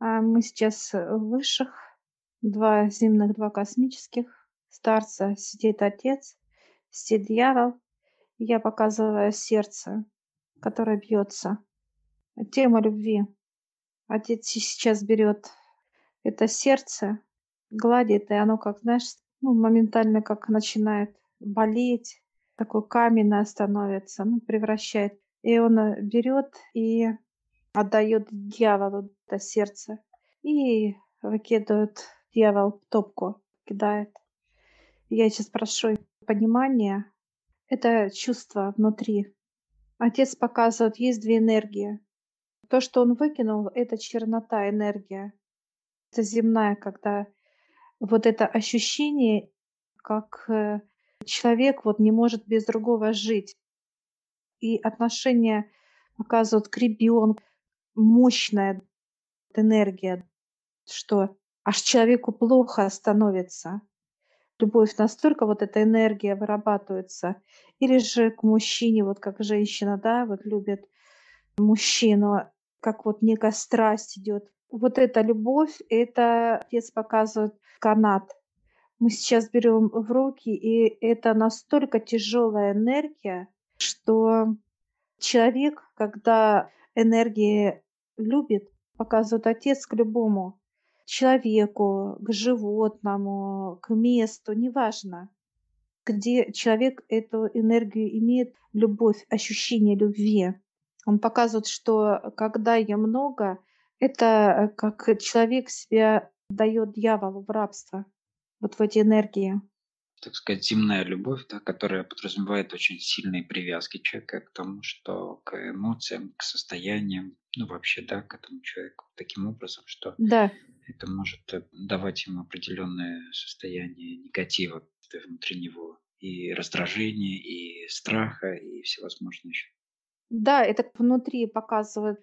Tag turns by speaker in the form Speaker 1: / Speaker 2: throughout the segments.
Speaker 1: А мы сейчас э, высших, два земных, два космических. Старца сидит отец, сидит дьявол. Я показываю сердце, которое бьется. Тема любви. Отец сейчас берет это сердце, гладит, и оно, как знаешь, ну, моментально как начинает болеть, такое каменное становится, ну, превращает. И он э, берет и отдает дьяволу это сердце. И выкидывает дьявол топку, кидает. Я сейчас прошу понимания. Это чувство внутри. Отец показывает, есть две энергии. То, что он выкинул, это чернота, энергия. Это земная, когда вот это ощущение, как э, человек вот не может без другого жить. И отношения показывают к ребенку, мощная энергия, что аж человеку плохо становится. Любовь настолько вот эта энергия вырабатывается. Или же к мужчине, вот как женщина, да, вот любит мужчину, как вот некая страсть идет. Вот эта любовь, это отец показывает канат. Мы сейчас берем в руки, и это настолько тяжелая энергия, что человек, когда энергии любит, показывает отец к любому человеку, к животному, к месту, неважно, где человек эту энергию имеет, любовь, ощущение любви. Он показывает, что когда ее много, это как человек себя дает дьяволу в рабство, вот в эти энергии
Speaker 2: так сказать, земная любовь, да, которая подразумевает очень сильные привязки человека к тому, что к эмоциям, к состояниям, ну вообще, да, к этому человеку таким образом, что
Speaker 1: Да.
Speaker 2: это может э, давать ему определенное состояние негатива внутри него, и раздражения, и страха, и всевозможные еще.
Speaker 1: Да, это внутри показывает,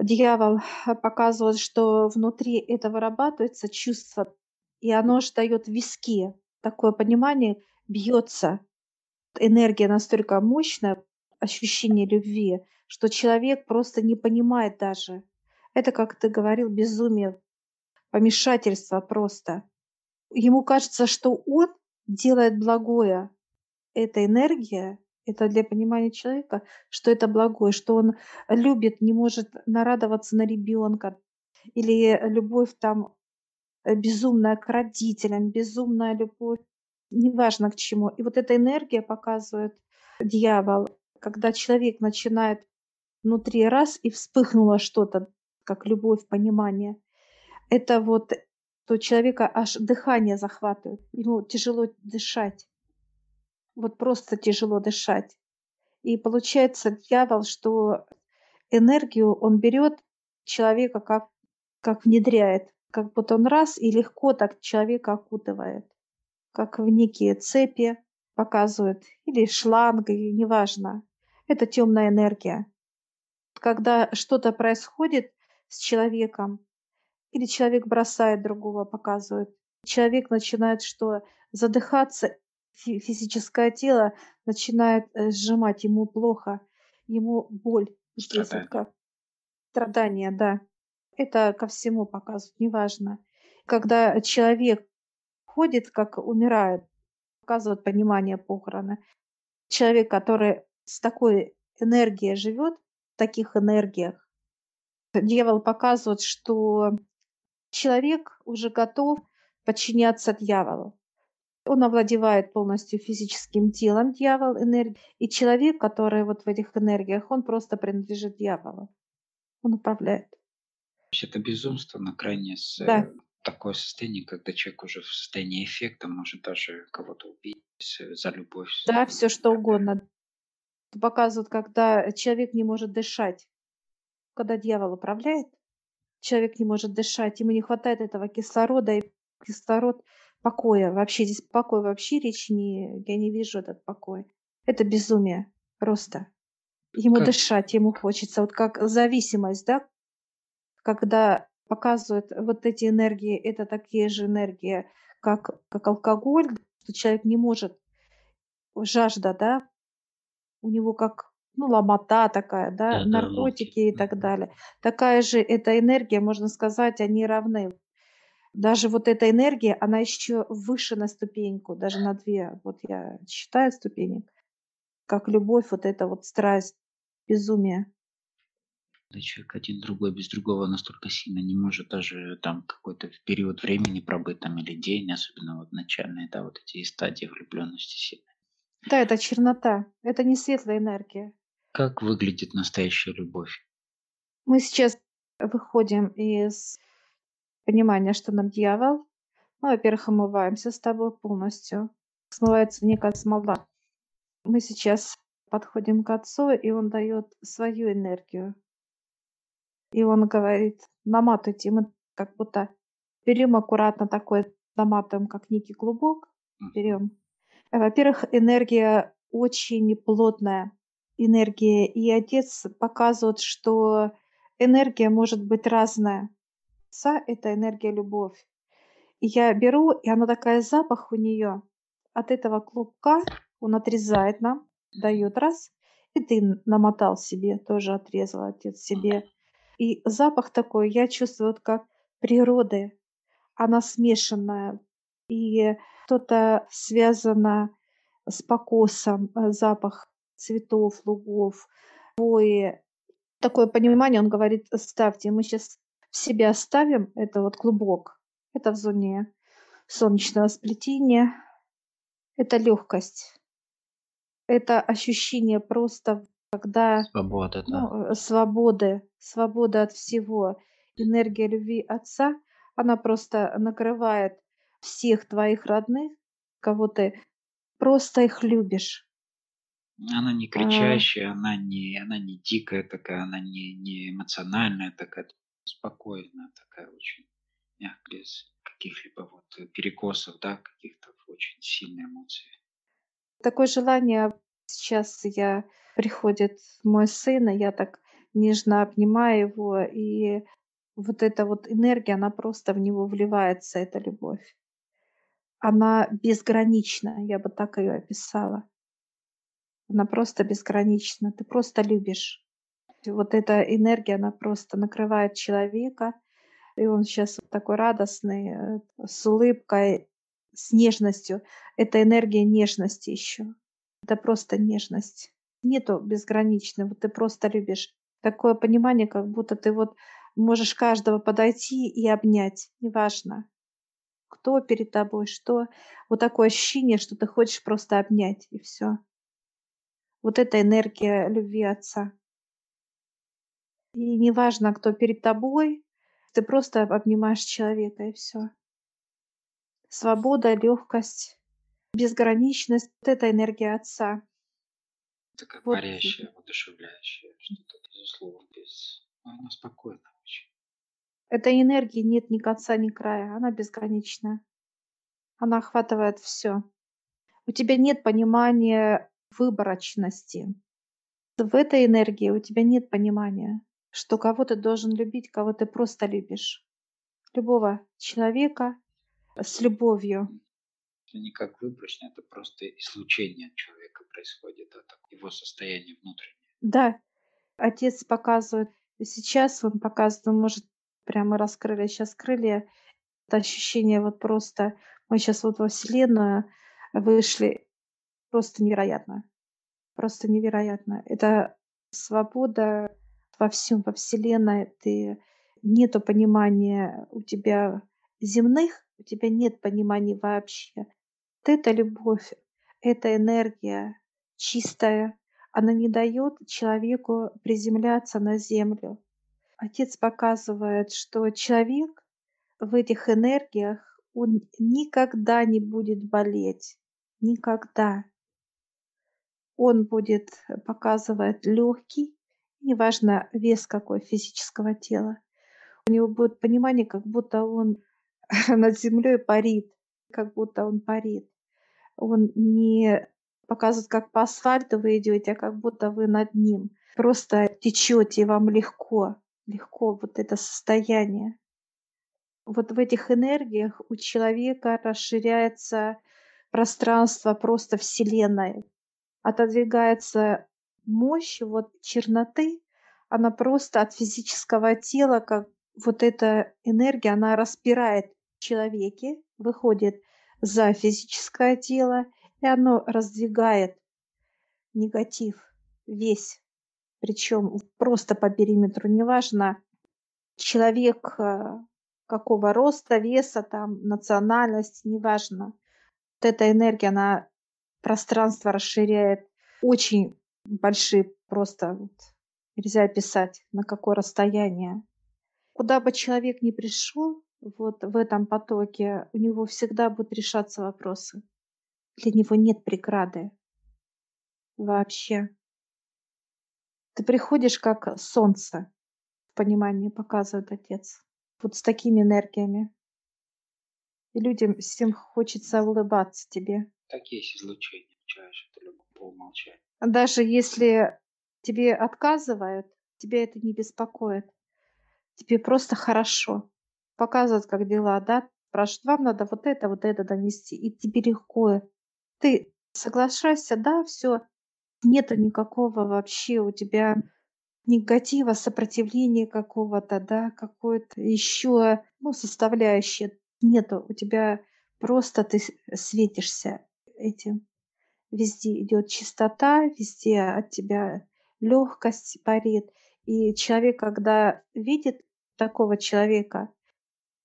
Speaker 1: дьявол показывает, что внутри это вырабатывается чувство, и оно же дает виски такое понимание бьется. Энергия настолько мощная, ощущение любви, что человек просто не понимает даже. Это, как ты говорил, безумие, помешательство просто. Ему кажется, что он делает благое. Эта энергия, это для понимания человека, что это благое, что он любит, не может нарадоваться на ребенка. Или любовь там безумная к родителям, безумная любовь, неважно к чему. И вот эта энергия показывает дьявол, когда человек начинает внутри раз и вспыхнуло что-то, как любовь, понимание. Это вот то человека аж дыхание захватывает, ему тяжело дышать. Вот просто тяжело дышать. И получается дьявол, что энергию он берет человека как, как внедряет как будто он раз и легко так человека окутывает, как в некие цепи показывает, или шланг, или неважно. Это темная энергия. Когда что-то происходит с человеком, или человек бросает другого, показывает, человек начинает что? Задыхаться, физическое тело начинает э, сжимать, ему плохо, ему боль. Как страдание, да. Это ко всему показывают, неважно. Когда человек ходит, как умирает, показывает понимание похороны. Человек, который с такой энергией живет, в таких энергиях, дьявол показывает, что человек уже готов подчиняться дьяволу. Он овладевает полностью физическим телом, дьявол, энергией. И человек, который вот в этих энергиях, он просто принадлежит дьяволу. Он управляет
Speaker 2: есть это безумство на крайне с
Speaker 1: Да.
Speaker 2: э, такое состояние, когда человек уже в состоянии эффекта может даже кого-то убить за любовь.
Speaker 1: Да, все что угодно. Показывают, когда человек не может дышать. Когда дьявол управляет, человек не может дышать, ему не хватает этого кислорода, и кислород покоя. Вообще здесь покой вообще речи не, я не вижу этот покой. Это безумие просто. Ему
Speaker 2: Как?
Speaker 1: дышать, ему хочется. Вот как зависимость, да, когда показывают вот эти энергии, это такие же энергии, как, как алкоголь, что человек не может, жажда, да, у него как ну, ломота такая, да,
Speaker 2: ломки.
Speaker 1: наркотики и так далее. Такая же эта энергия, можно сказать, они равны. Даже вот эта энергия, она еще выше на ступеньку, даже на 2. Вот я считаю ступенек, как любовь, вот эта вот страсть, безумие.
Speaker 2: Да человек один другой без другого настолько сильно не может даже там какой-то период времени пробыть там или день, особенно вот начальные, да, вот эти стадии влюбленности сильной.
Speaker 1: Да, это чернота, это не светлая энергия.
Speaker 2: Как выглядит настоящая любовь?
Speaker 1: Мы сейчас выходим из понимания, что нам дьявол. Мы, во-первых, омываемся с тобой полностью. Смывается некая смола. Мы сейчас подходим к Отцу, и Он дает свою энергию. И Он говорит, наматывайте. И мы как будто берем аккуратно такой, наматываем, как некий клубок, берем. Во-первых, энергия очень плотная, энергия. И Отец показывает, что энергия может быть разная. Отца- это энергия любовь. И я беру, и она такая, запах у нее от этого клубка, он отрезает нам, дает раз, и ты намотал себе, тоже отрезал отец себе. И запах такой, я чувствую, вот как природы, она смешанная, и что-то связано с покосом, э, запах цветов, лугов, хвои. Такое понимание, он говорит, ставьте, мы сейчас в себя ставим, это вот клубок, это в зоне солнечного сплетения, это легкость, это ощущение просто, когда
Speaker 2: Свобода, да.
Speaker 1: ну, э, свободы, свобода от всего. Энергия любви Отца, она просто накрывает всех твоих родных, кого ты просто их любишь.
Speaker 2: Она не
Speaker 1: А,
Speaker 2: кричащая, она не, она не дикая такая, она не, не эмоциональная такая, спокойная такая очень, мягкая, без каких-либо вот перекосов, да, каких-то очень сильных эмоций.
Speaker 1: Такое желание сейчас я приходит мой сын, и я так нежно обнимаю его, и вот эта вот энергия, она просто в него вливается, эта любовь. Она безгранична, я бы так ее описала. Она просто безгранична. Ты просто любишь. И вот эта энергия, она просто накрывает человека, и он сейчас такой радостный, э, с улыбкой, с нежностью. Это энергия нежности еще. Это просто нежность. Нету безграничной, вот ты просто любишь. Такое понимание, как будто ты вот можешь каждого подойти и обнять, неважно, кто перед тобой, что. Вот такое ощущение, что ты хочешь просто обнять, и все. Вот это энергия любви Отца. И неважно, кто перед тобой, ты просто обнимаешь человека, и все. Свобода, легкость, безграничность. Вот это энергия Отца.
Speaker 2: Такая
Speaker 1: Вот
Speaker 2: парящая, воодушевляющая, что-то безусловно, без... ну, Она спокойна очень.
Speaker 1: этой энергии нет ни конца, ни края. Она безграничная. Она охватывает все. У тебя нет понимания выборочности. В этой энергии у тебя нет понимания, что кого ты должен любить, кого ты просто любишь. Любого человека с любовью.
Speaker 2: Это не как выборочно, это просто излучение человека происходит, так, его состояние внутреннее.
Speaker 1: Да, отец показывает. Сейчас он показывает, может прямо раскрыли сейчас крылья. Это ощущение вот просто, мы сейчас вот во Вселенную вышли, просто невероятно. Просто невероятно. Это свобода во всем, во Вселенной. Ты нету понимания у тебя земных, у тебя нет понимания вообще. Вот эта любовь, эта энергия чистая, она не дает человеку приземляться на землю. Отец показывает, что человек в этих энергиях, он никогда не будет болеть. Никогда. Он будет показывать легкий, неважно вес какой физического тела. У него будет понимание, как будто он над землей парит, как будто он парит. Он не показывает, как по асфальту вы идете, а как будто вы над ним. Просто течете, и вам легко, легко вот это состояние. Вот в этих энергиях у человека расширяется пространство просто Вселенной. Отодвигается мощь вот черноты, она просто от физического тела, как вот эта энергия, она распирает в человеке, выходит за физическое тело, и оно раздвигает негатив весь, причем просто по периметру, неважно, человек э, какого роста, веса, там, национальность, неважно. Вот эта энергия, она пространство расширяет очень большие просто вот, нельзя описать, на какое расстояние. Куда бы человек ни пришел, вот в этом потоке, у него всегда будут решаться вопросы. Для него нет преграды вообще. Ты приходишь как солнце, в понимании показывает отец. Вот с такими энергиями. И людям всем хочется улыбаться тебе.
Speaker 2: Так есть излучение, получаешь, это любовь по умолчанию.
Speaker 1: Даже если тебе отказывают, тебя это не беспокоит. Тебе просто хорошо. Показывают, как дела, да? Спрашивают, вам надо вот это, вот это донести. И тебе легко. Ты соглашаешься, да, все. Нету никакого вообще у тебя негатива, сопротивления какого-то, да, какой-то еще, ну, составляющей нету. У тебя просто ты светишься этим. Везде идет чистота, везде от тебя легкость парит. И человек, когда видит такого человека,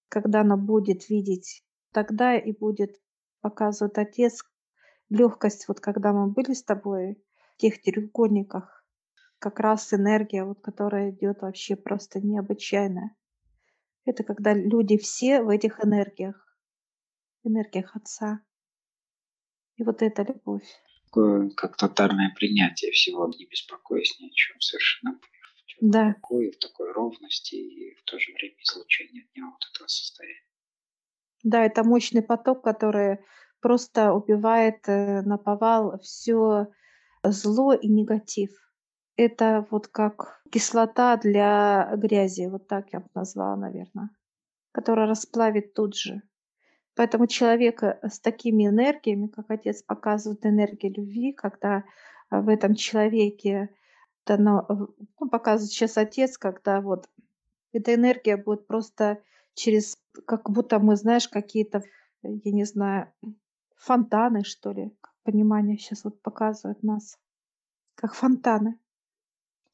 Speaker 1: когда она будет видеть, тогда и будет показывать отец легкость. Вот когда мы были с тобой в тех треугольниках, как раз энергия, вот, которая идет вообще просто необычайная. Это когда люди все в этих энергиях, энергиях Отца. И вот эта любовь.
Speaker 2: Такое, как тотальное принятие всего, не беспокоясь ни о чем совершенно.
Speaker 1: Да.
Speaker 2: Покое, в такой ровности и в то же время излучение от него вот этого состояния.
Speaker 1: Да, это мощный поток, который просто убивает э, на повал все зло и негатив. Это вот как кислота для грязи, вот так я бы назвала, наверное, которая расплавит тут же. Поэтому человека с такими энергиями, как отец показывает энергию любви, когда в этом человеке дано, ну, показывает сейчас отец, когда вот эта энергия будет просто через, как будто мы, знаешь, какие-то, я не знаю, фонтаны, что ли, понимание сейчас вот показывает нас, как фонтаны.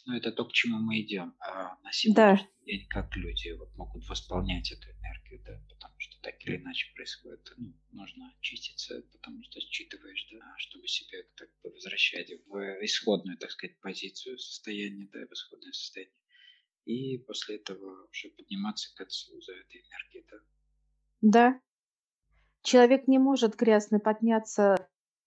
Speaker 2: Ну, это то, к чему мы идем. А на сегодняшний да. день как люди вот могут восполнять эту энергию, да, потому что так или иначе происходит. Ну, нужно очиститься, потому что считываешь, да, чтобы себя так возвращать в исходную, так сказать, позицию, состояние, да, в исходное состояние. И после этого уже подниматься к отцу за этой энергией, да.
Speaker 1: Да. Человек не может грязный подняться.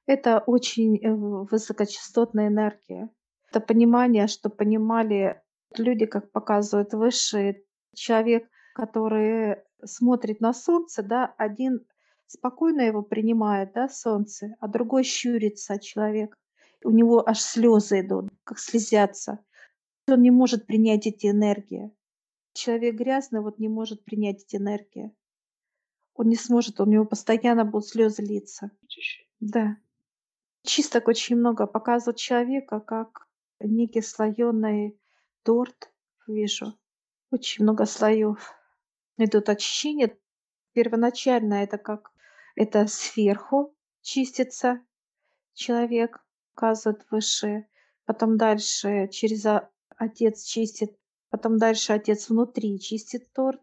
Speaker 1: Это очень э, высокочастотная энергия это понимание, что понимали люди, как показывают высшие, человек, который смотрит на солнце, да, один спокойно его принимает, да, солнце, а другой щурится человек. У него аж слезы идут, как слезятся. Он не может принять эти энергии. Человек грязный вот не может принять эти энергии. Он не сможет, у него постоянно будут слезы литься. Да. Чисток очень много показывает человека, как некий слоеный торт вижу. Очень много слоев. Идут очищения. Первоначально это как это сверху чистится человек, указывает выше. Потом дальше через отец чистит. Потом дальше отец внутри чистит торт.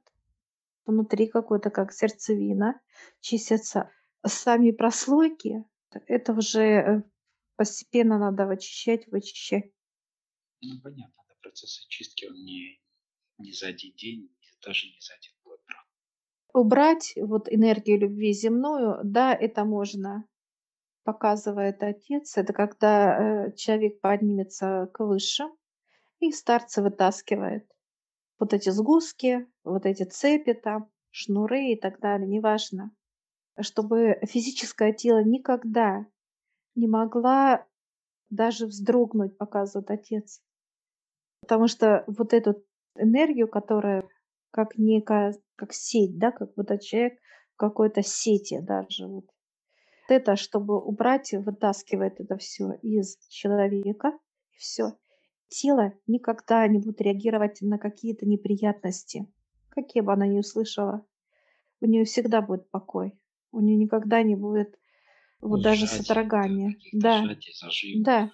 Speaker 1: Внутри какой-то как сердцевина чистятся. Сами прослойки, это уже э, постепенно надо вычищать, вычищать.
Speaker 2: Ну, понятно, да, процесс очистки, он не, не за один день, даже не за один год.
Speaker 1: Убрать вот энергию любви земную, да, это можно, показывает отец. Это когда э, человек поднимется к высшим, и старцы вытаскивает вот эти сгустки, вот эти цепи там, шнуры и так далее, неважно. Чтобы физическое тело никогда не могла даже вздрогнуть, показывает отец. Потому что вот эту энергию, которая как некая, как сеть, да, как будто человек в какой-то сети даже вот. Это, чтобы убрать, вытаскивает это все из человека, И все. Тело никогда не будет реагировать на какие-то неприятности, какие бы она ни услышала. У нее всегда будет покой. У нее никогда не будет вот даже
Speaker 2: Сжатие, да, зажимов,
Speaker 1: да.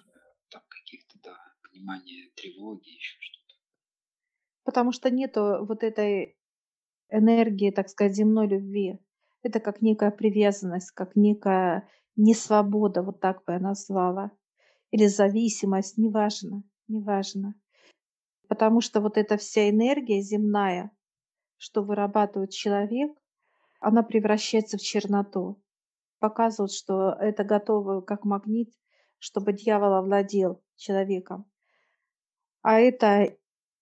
Speaker 2: там каких-то, да, понимания тревоги, еще что-то.
Speaker 1: Потому что нету вот этой энергии, так сказать, земной любви. Это как некая привязанность, как некая несвобода, вот так бы я назвала. Или зависимость, неважно, неважно. Потому что вот эта вся энергия земная, что вырабатывает человек, она превращается в черноту. Показывает, что это готово как магнит, чтобы дьявол овладел человеком. А это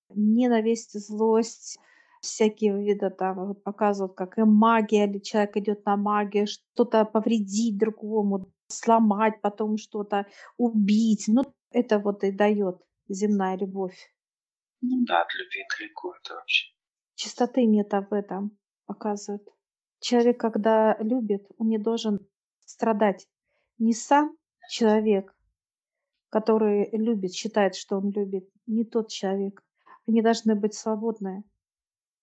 Speaker 1: ненависть, злость, всякие виды там вот показывают, как и магия, или человек идет на магию, что-то повредить другому, сломать, потом что-то убить. Ну, это вот и дает земная любовь.
Speaker 2: Ну да, от любви далеко это вообще.
Speaker 1: Чистоты нет об этом, показывают. Человек, когда любит, он не должен страдать. Не сам человек, который любит, считает, что он любит, не тот человек. Они должны быть свободны.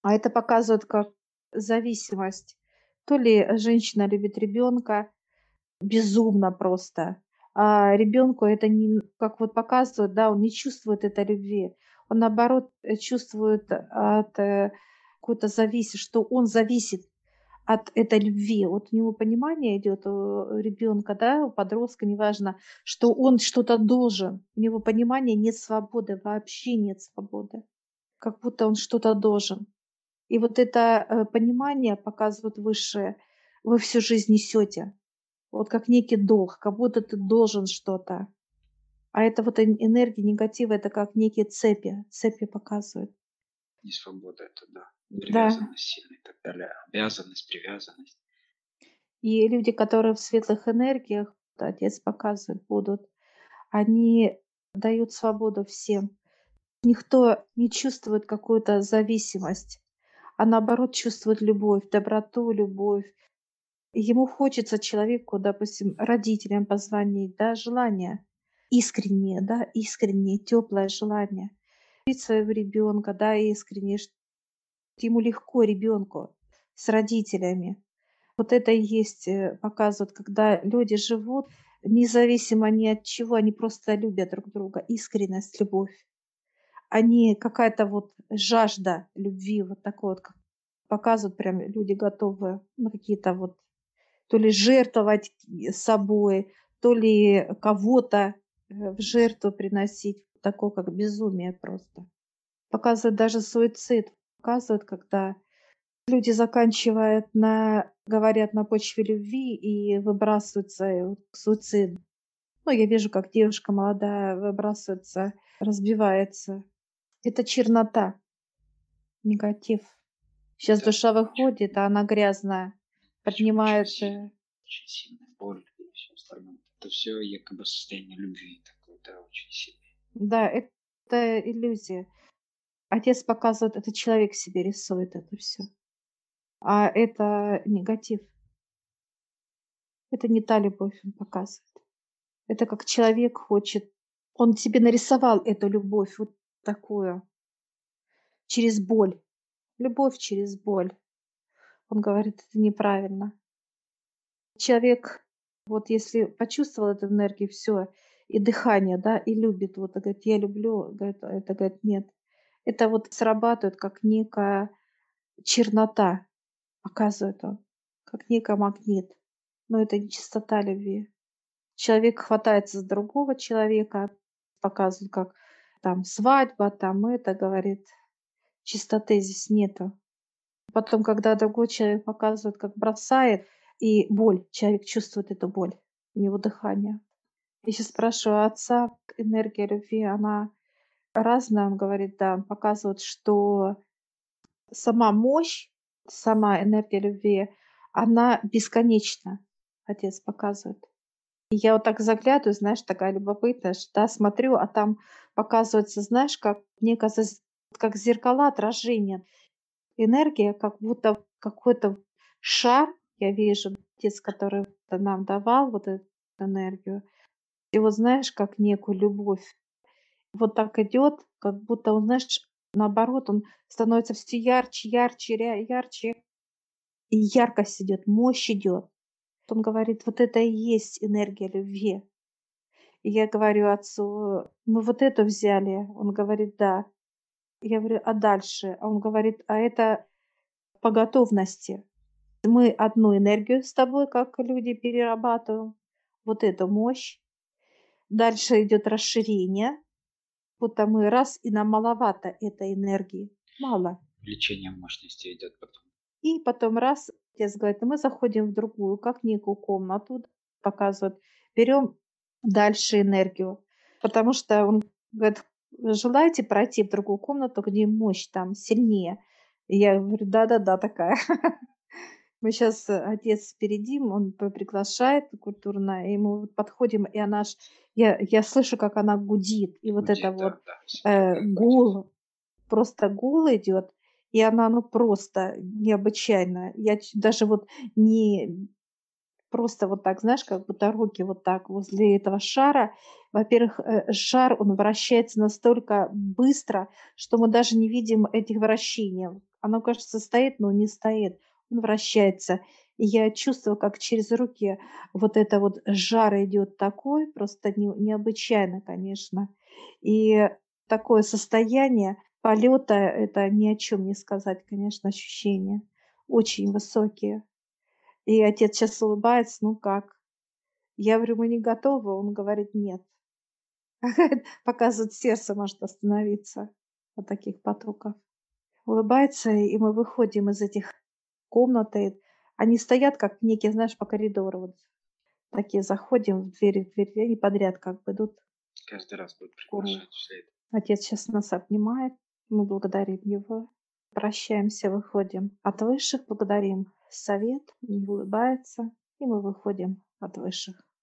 Speaker 1: А это показывает как зависимость. То ли женщина любит ребенка безумно просто, а ребенку это не, как вот показывают, да, он не чувствует этой любви. Он наоборот э, чувствует от э, какой-то зависимости, что он зависит от этой любви. Вот у него понимание идет у ребенка, да, у подростка, неважно, что он что-то должен. У него понимание нет свободы, вообще нет свободы. Как будто он что-то должен. И вот это э, понимание показывает высшее, вы всю жизнь несете. Вот как некий долг, как будто ты должен что-то. А это вот эн- энергия негатива, это как некие цепи, цепи показывают.
Speaker 2: Не свобода это, да.
Speaker 1: Да.
Speaker 2: Привязанность сильная и так далее. Обязанность, привязанность.
Speaker 1: И люди, которые в светлых энергиях, Отец показывает, будут, они дают свободу всем. Никто не чувствует какую-то зависимость, а наоборот чувствует любовь, доброту, любовь. Ему хочется человеку, допустим, родителям позвонить, да, желание искреннее, да, искреннее, теплое желание. Любить своего ребенка, да, искренне. Ему легко ребенку с родителями. Вот это и есть, э, показывает, когда люди живут, независимо ни от чего, они просто любят друг друга, искренность, любовь. Они какая-то вот жажда любви, вот такой вот, как показывают прям люди готовы на какие-то вот то ли жертвовать и собой, то ли кого-то э, в жертву приносить, такое как безумие просто. Показывает даже суицид, показывает, когда люди заканчивают на, говорят на почве любви и выбрасываются э, к суициду. Ну, я вижу, как девушка молодая выбрасывается, разбивается. Это чернота, негатив. Сейчас душа выходит, а она грязная,
Speaker 2: очень, очень
Speaker 1: поднимает
Speaker 2: сильная,
Speaker 1: э,
Speaker 2: очень сильная боль и все остальное. Это все якобы состояние любви такое, да, очень сильное.
Speaker 1: Да, это иллюзия. Отец показывает, это человек себе рисует это все. А это негатив. Это не та любовь он показывает. Это как человек хочет, он тебе нарисовал эту любовь вот такую, через боль. Любовь через боль. Он говорит, это неправильно. Человек, вот если почувствовал эту энергию, все, и дыхание, да, и любит, вот, говорит, я люблю, говорит, а это, говорит, нет. Это вот срабатывает как некая чернота, показывает он, как некий магнит. Но это не чистота любви. Человек хватается за другого человека, показывает, как там свадьба, там это, говорит, чистоты здесь нету. Потом, когда другой человек показывает, как бросает, и боль, человек чувствует эту боль, у него дыхание. Я сейчас спрашиваю отца, энергия любви, она разная, он говорит, да, он показывает, что сама мощь, сама энергия любви, она бесконечна, отец показывает. И я вот так заглядываю, знаешь, такая любопытная, что, да, смотрю, а там показывается, знаешь, как мне кажется, как зеркала отражения. Энергия, как будто какой-то шар, я вижу, отец, который нам давал вот эту энергию. И вот знаешь, как некую любовь. вот так идет, как будто он, знаешь, наоборот, он становится все ярче, ярче, ярче, и яркость идет, мощь идет. Он говорит, вот это и есть энергия любви. И я говорю отцу, мы вот это взяли. Он говорит, да. Я говорю, а дальше? А он говорит, а это по готовности. Мы одну энергию с тобой, как люди, перерабатываем. Вот эту мощь. Дальше идет расширение. Вот а мы раз, и нам маловато этой энергии. Мало.
Speaker 2: Увеличение мощности идет потом.
Speaker 1: И потом раз, отец говорит, мы заходим в другую, как некую комнату, показывают, берем дальше энергию. Потому что он говорит, желаете пройти в другую комнату, где мощь там сильнее? И я говорю, да-да-да, такая. Мы сейчас, э, отец впереди, он приглашает культурно, и мы подходим, и она ж, я, я слышу, как она гудит, и вот
Speaker 2: Гудит,
Speaker 1: это
Speaker 2: да,
Speaker 1: вот
Speaker 2: да,
Speaker 1: э, гул, просто гул идет, и она, ну, просто необычайно. Я даже вот не просто вот так, знаешь, как будто руки вот так возле этого шара. Во-первых, э, шар, он вращается настолько быстро, что мы даже не видим этих вращений. Оно, кажется, стоит, но не стоит. Он вращается. И я чувствую, как через руки вот это вот жар идет такой, просто не- необычайно, конечно. И такое состояние полета, это ни о чем не сказать, конечно, ощущения очень высокие. И отец сейчас улыбается, ну как? Я говорю, мы не готовы. Он говорит, нет. Показывает, сердце может остановиться от таких потоков. Улыбается, и мы выходим из этих комнат. и Они стоят, как некие, знаешь, по коридору. Вот такие заходим в двери, в двери, они подряд как бы идут.
Speaker 2: Каждый раз будет
Speaker 1: Круг.
Speaker 2: приглашать вслед.
Speaker 1: Отец сейчас нас обнимает, мы благодарим его, прощаемся, выходим от высших, благодарим совет, не улыбается, и мы выходим от высших.